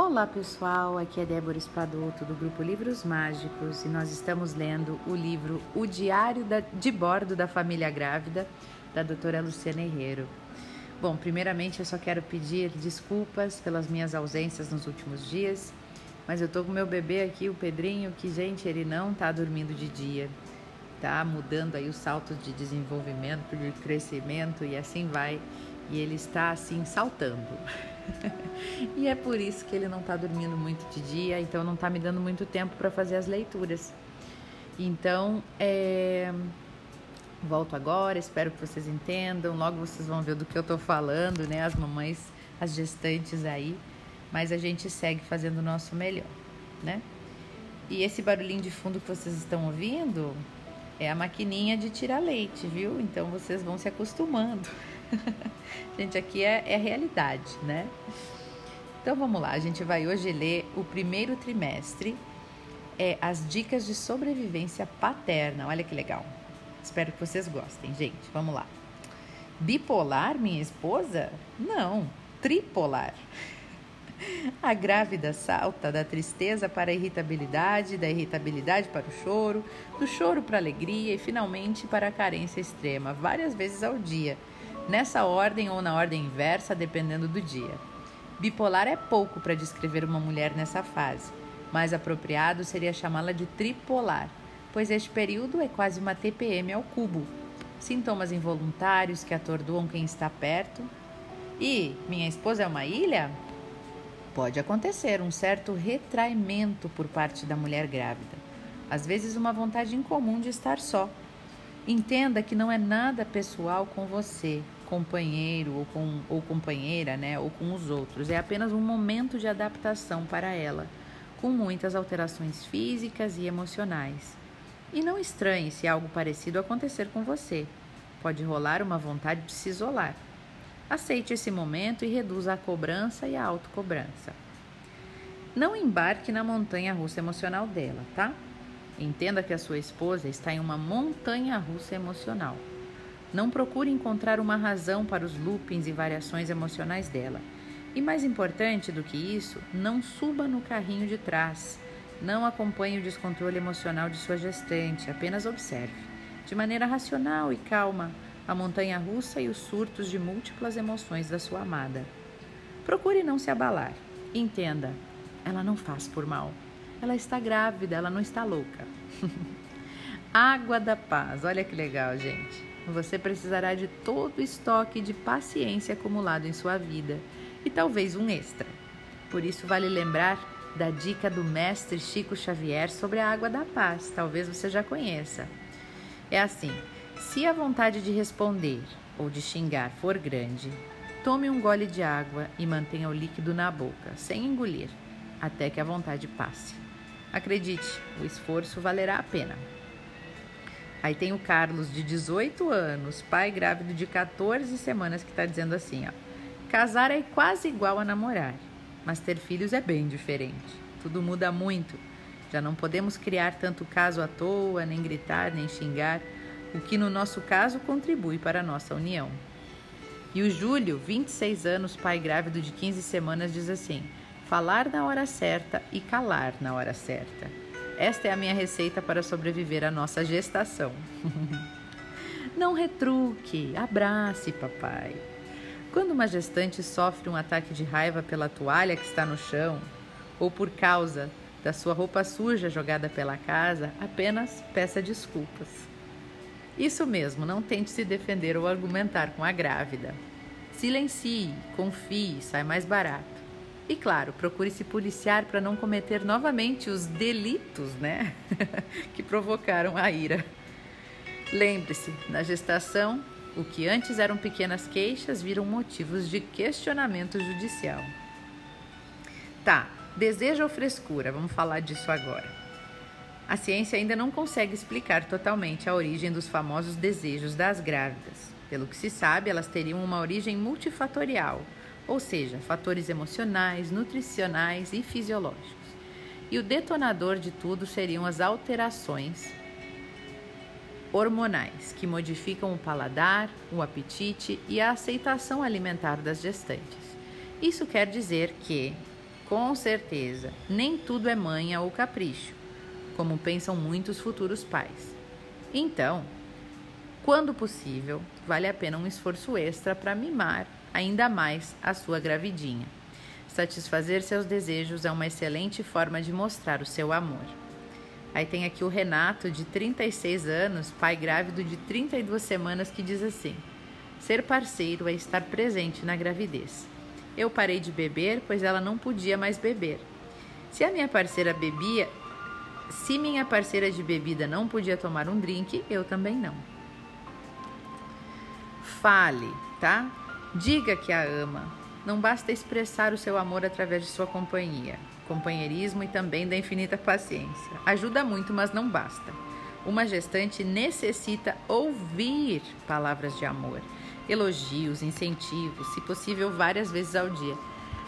Olá pessoal, aqui é Débora Espadoto do grupo Livros Mágicos e nós estamos lendo o livro O Diário de Bordo da Família Grávida da doutora Luciana Herrero. Bom, primeiramente eu só quero pedir desculpas pelas minhas ausências nos últimos dias, mas eu tô com meu bebê aqui, o Pedrinho, que gente, ele não tá dormindo de dia, tá mudando aí os saltos de desenvolvimento, de crescimento e assim vai, e ele está assim saltando. e é por isso que ele não está dormindo muito de dia, então não está me dando muito tempo para fazer as leituras. Então, é... volto agora, espero que vocês entendam. Logo vocês vão ver do que eu estou falando, né? As mamães, as gestantes aí. Mas a gente segue fazendo o nosso melhor, né? E esse barulhinho de fundo que vocês estão ouvindo é a maquininha de tirar leite, viu? Então vocês vão se acostumando. gente, aqui é, é realidade, né? Então vamos lá, a gente vai hoje ler o primeiro trimestre, é as dicas de sobrevivência paterna. Olha que legal. Espero que vocês gostem, gente. Vamos lá. Bipolar, minha esposa? Não, tripolar. A grávida salta da tristeza para a irritabilidade, da irritabilidade para o choro, do choro para a alegria e finalmente para a carência extrema, várias vezes ao dia nessa ordem ou na ordem inversa, dependendo do dia. Bipolar é pouco para descrever uma mulher nessa fase. Mais apropriado seria chamá-la de tripolar, pois este período é quase uma TPM ao cubo. Sintomas involuntários que atordoam quem está perto. E minha esposa é uma ilha? Pode acontecer um certo retraimento por parte da mulher grávida. Às vezes, uma vontade incomum de estar só. Entenda que não é nada pessoal com você, companheiro ou, com, ou companheira, né, ou com os outros. É apenas um momento de adaptação para ela, com muitas alterações físicas e emocionais. E não estranhe se algo parecido acontecer com você. Pode rolar uma vontade de se isolar. Aceite esse momento e reduza a cobrança e a autocobrança. Não embarque na montanha russa emocional dela, tá? Entenda que a sua esposa está em uma montanha russa emocional. Não procure encontrar uma razão para os loopings e variações emocionais dela. E mais importante do que isso, não suba no carrinho de trás. Não acompanhe o descontrole emocional de sua gestante, apenas observe, de maneira racional e calma, a montanha russa e os surtos de múltiplas emoções da sua amada. Procure não se abalar. Entenda, ela não faz por mal. Ela está grávida, ela não está louca. Água da paz, olha que legal, gente você precisará de todo o estoque de paciência acumulado em sua vida e talvez um extra. Por isso, vale lembrar da dica do mestre Chico Xavier sobre a água da paz, talvez você já conheça. É assim: se a vontade de responder ou de xingar for grande, tome um gole de água e mantenha o líquido na boca, sem engolir, até que a vontade passe. Acredite, o esforço valerá a pena. Aí tem o Carlos, de 18 anos, pai grávido de 14 semanas, que está dizendo assim: ó, casar é quase igual a namorar, mas ter filhos é bem diferente. Tudo muda muito. Já não podemos criar tanto caso à toa, nem gritar, nem xingar, o que no nosso caso contribui para a nossa união. E o Júlio, 26 anos, pai grávido de 15 semanas, diz assim: falar na hora certa e calar na hora certa. Esta é a minha receita para sobreviver à nossa gestação. Não retruque, abrace, papai. Quando uma gestante sofre um ataque de raiva pela toalha que está no chão, ou por causa da sua roupa suja jogada pela casa, apenas peça desculpas. Isso mesmo, não tente se defender ou argumentar com a grávida. Silencie, confie, sai mais barato. E claro, procure se policiar para não cometer novamente os delitos, né? que provocaram a ira. Lembre-se, na gestação, o que antes eram pequenas queixas viram motivos de questionamento judicial. Tá, desejo ou frescura? Vamos falar disso agora. A ciência ainda não consegue explicar totalmente a origem dos famosos desejos das grávidas. Pelo que se sabe, elas teriam uma origem multifatorial ou seja, fatores emocionais, nutricionais e fisiológicos. E o detonador de tudo seriam as alterações hormonais, que modificam o paladar, o apetite e a aceitação alimentar das gestantes. Isso quer dizer que, Com certeza, nem tudo é manha ou capricho, como pensam muitos futuros pais. Então, quando possível, vale a pena um esforço extra para mimar ainda mais a sua gravidinha. Satisfazer seus desejos é uma excelente forma de mostrar o seu amor. Aí tem aqui o Renato, de 36 anos, pai grávido de 32 semanas, que diz assim: Ser parceiro é estar presente na gravidez. Eu parei de beber, pois ela não podia mais beber. Se a minha parceira bebia, se minha parceira de bebida não podia tomar um drink, eu também não. Fale, tá? Diga que a ama. Não basta expressar o seu amor através de sua companhia, companheirismo e também da infinita paciência. Ajuda muito, mas não basta. Uma gestante necessita ouvir palavras de amor, elogios, incentivos, se possível várias vezes ao dia.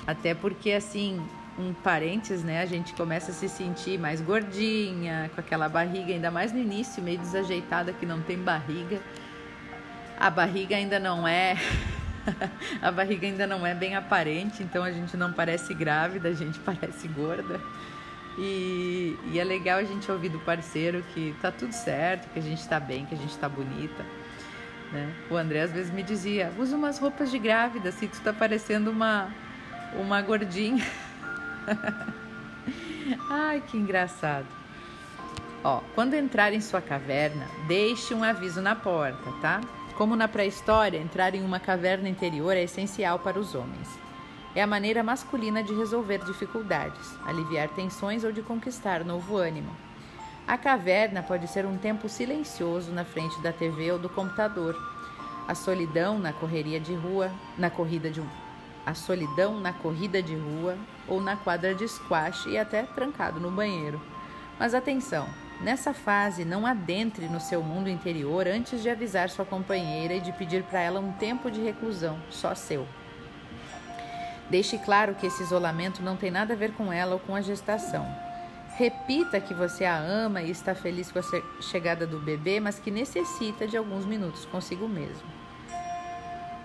Até porque assim, um parênteses, né, a gente começa a se sentir mais gordinha, com aquela barriga ainda mais no início, meio desajeitada que não tem barriga. A barriga ainda não é a barriga ainda não é bem aparente, então a gente não parece grávida, a gente parece gorda. E, e, é legal a gente ouvir do parceiro que tá tudo certo, que a gente tá bem, que a gente tá bonita. Né? O André às vezes me dizia: usa umas roupas de grávida, assim tu tá parecendo uma, uma gordinha. Ai, que engraçado. Ó, quando entrar em sua caverna, deixe um aviso na porta, tá? Como na pré-história, entrar em uma caverna interior é essencial para os homens. É a maneira masculina de resolver dificuldades, aliviar tensões ou de conquistar novo ânimo. A caverna pode ser um tempo silencioso na frente da TV ou do computador. A solidão na correria de rua, na corrida de a solidão na corrida de rua ou na quadra de squash e até trancado no banheiro. Mas atenção, Nessa fase, não adentre no seu mundo interior antes de avisar sua companheira e de pedir para ela um tempo de reclusão, só seu. Deixe claro que esse isolamento não tem nada a ver com ela ou com a gestação. Repita que você a ama e está feliz com a chegada do bebê, mas que necessita de alguns minutos consigo mesmo.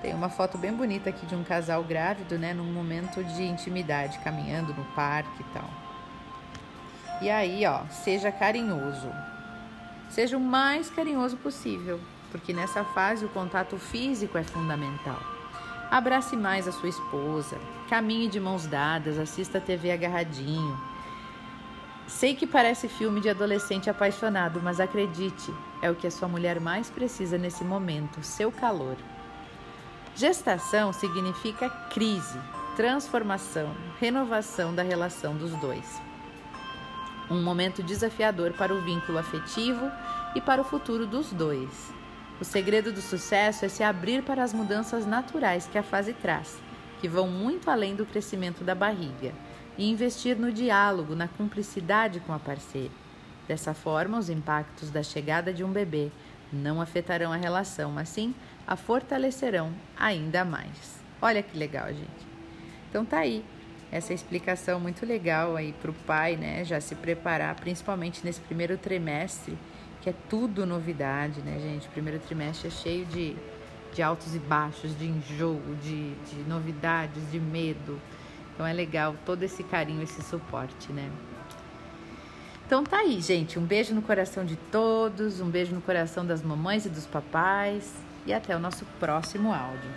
Tem uma foto bem bonita aqui de um casal grávido, né, num momento de intimidade, caminhando no parque e tal. E aí, ó, seja carinhoso. Seja o mais carinhoso possível, porque nessa fase o contato físico é fundamental. Abrace mais a sua esposa, caminhe de mãos dadas, assista a TV agarradinho. Sei que parece filme de adolescente apaixonado, mas acredite, é o que a sua mulher mais precisa nesse momento, seu calor. Gestação significa crise, transformação, renovação da relação dos dois um momento desafiador para o vínculo afetivo e para o futuro dos dois. O segredo do sucesso é se abrir para as mudanças naturais que a fase traz, que vão muito além do crescimento da barriga, e investir no diálogo, na cumplicidade com a parceira. Dessa forma, os impactos da chegada de um bebê não afetarão a relação, mas sim a fortalecerão ainda mais. Olha que legal, gente. Então tá aí essa explicação muito legal aí para o pai, né? Já se preparar, principalmente nesse primeiro trimestre, que é tudo novidade, né, gente? Primeiro trimestre é cheio de, de altos e baixos, de enjoo, de, de novidades, de medo. Então é legal todo esse carinho, esse suporte, né? Então tá aí, gente. Um beijo no coração de todos, um beijo no coração das mamães e dos papais e até o nosso próximo áudio.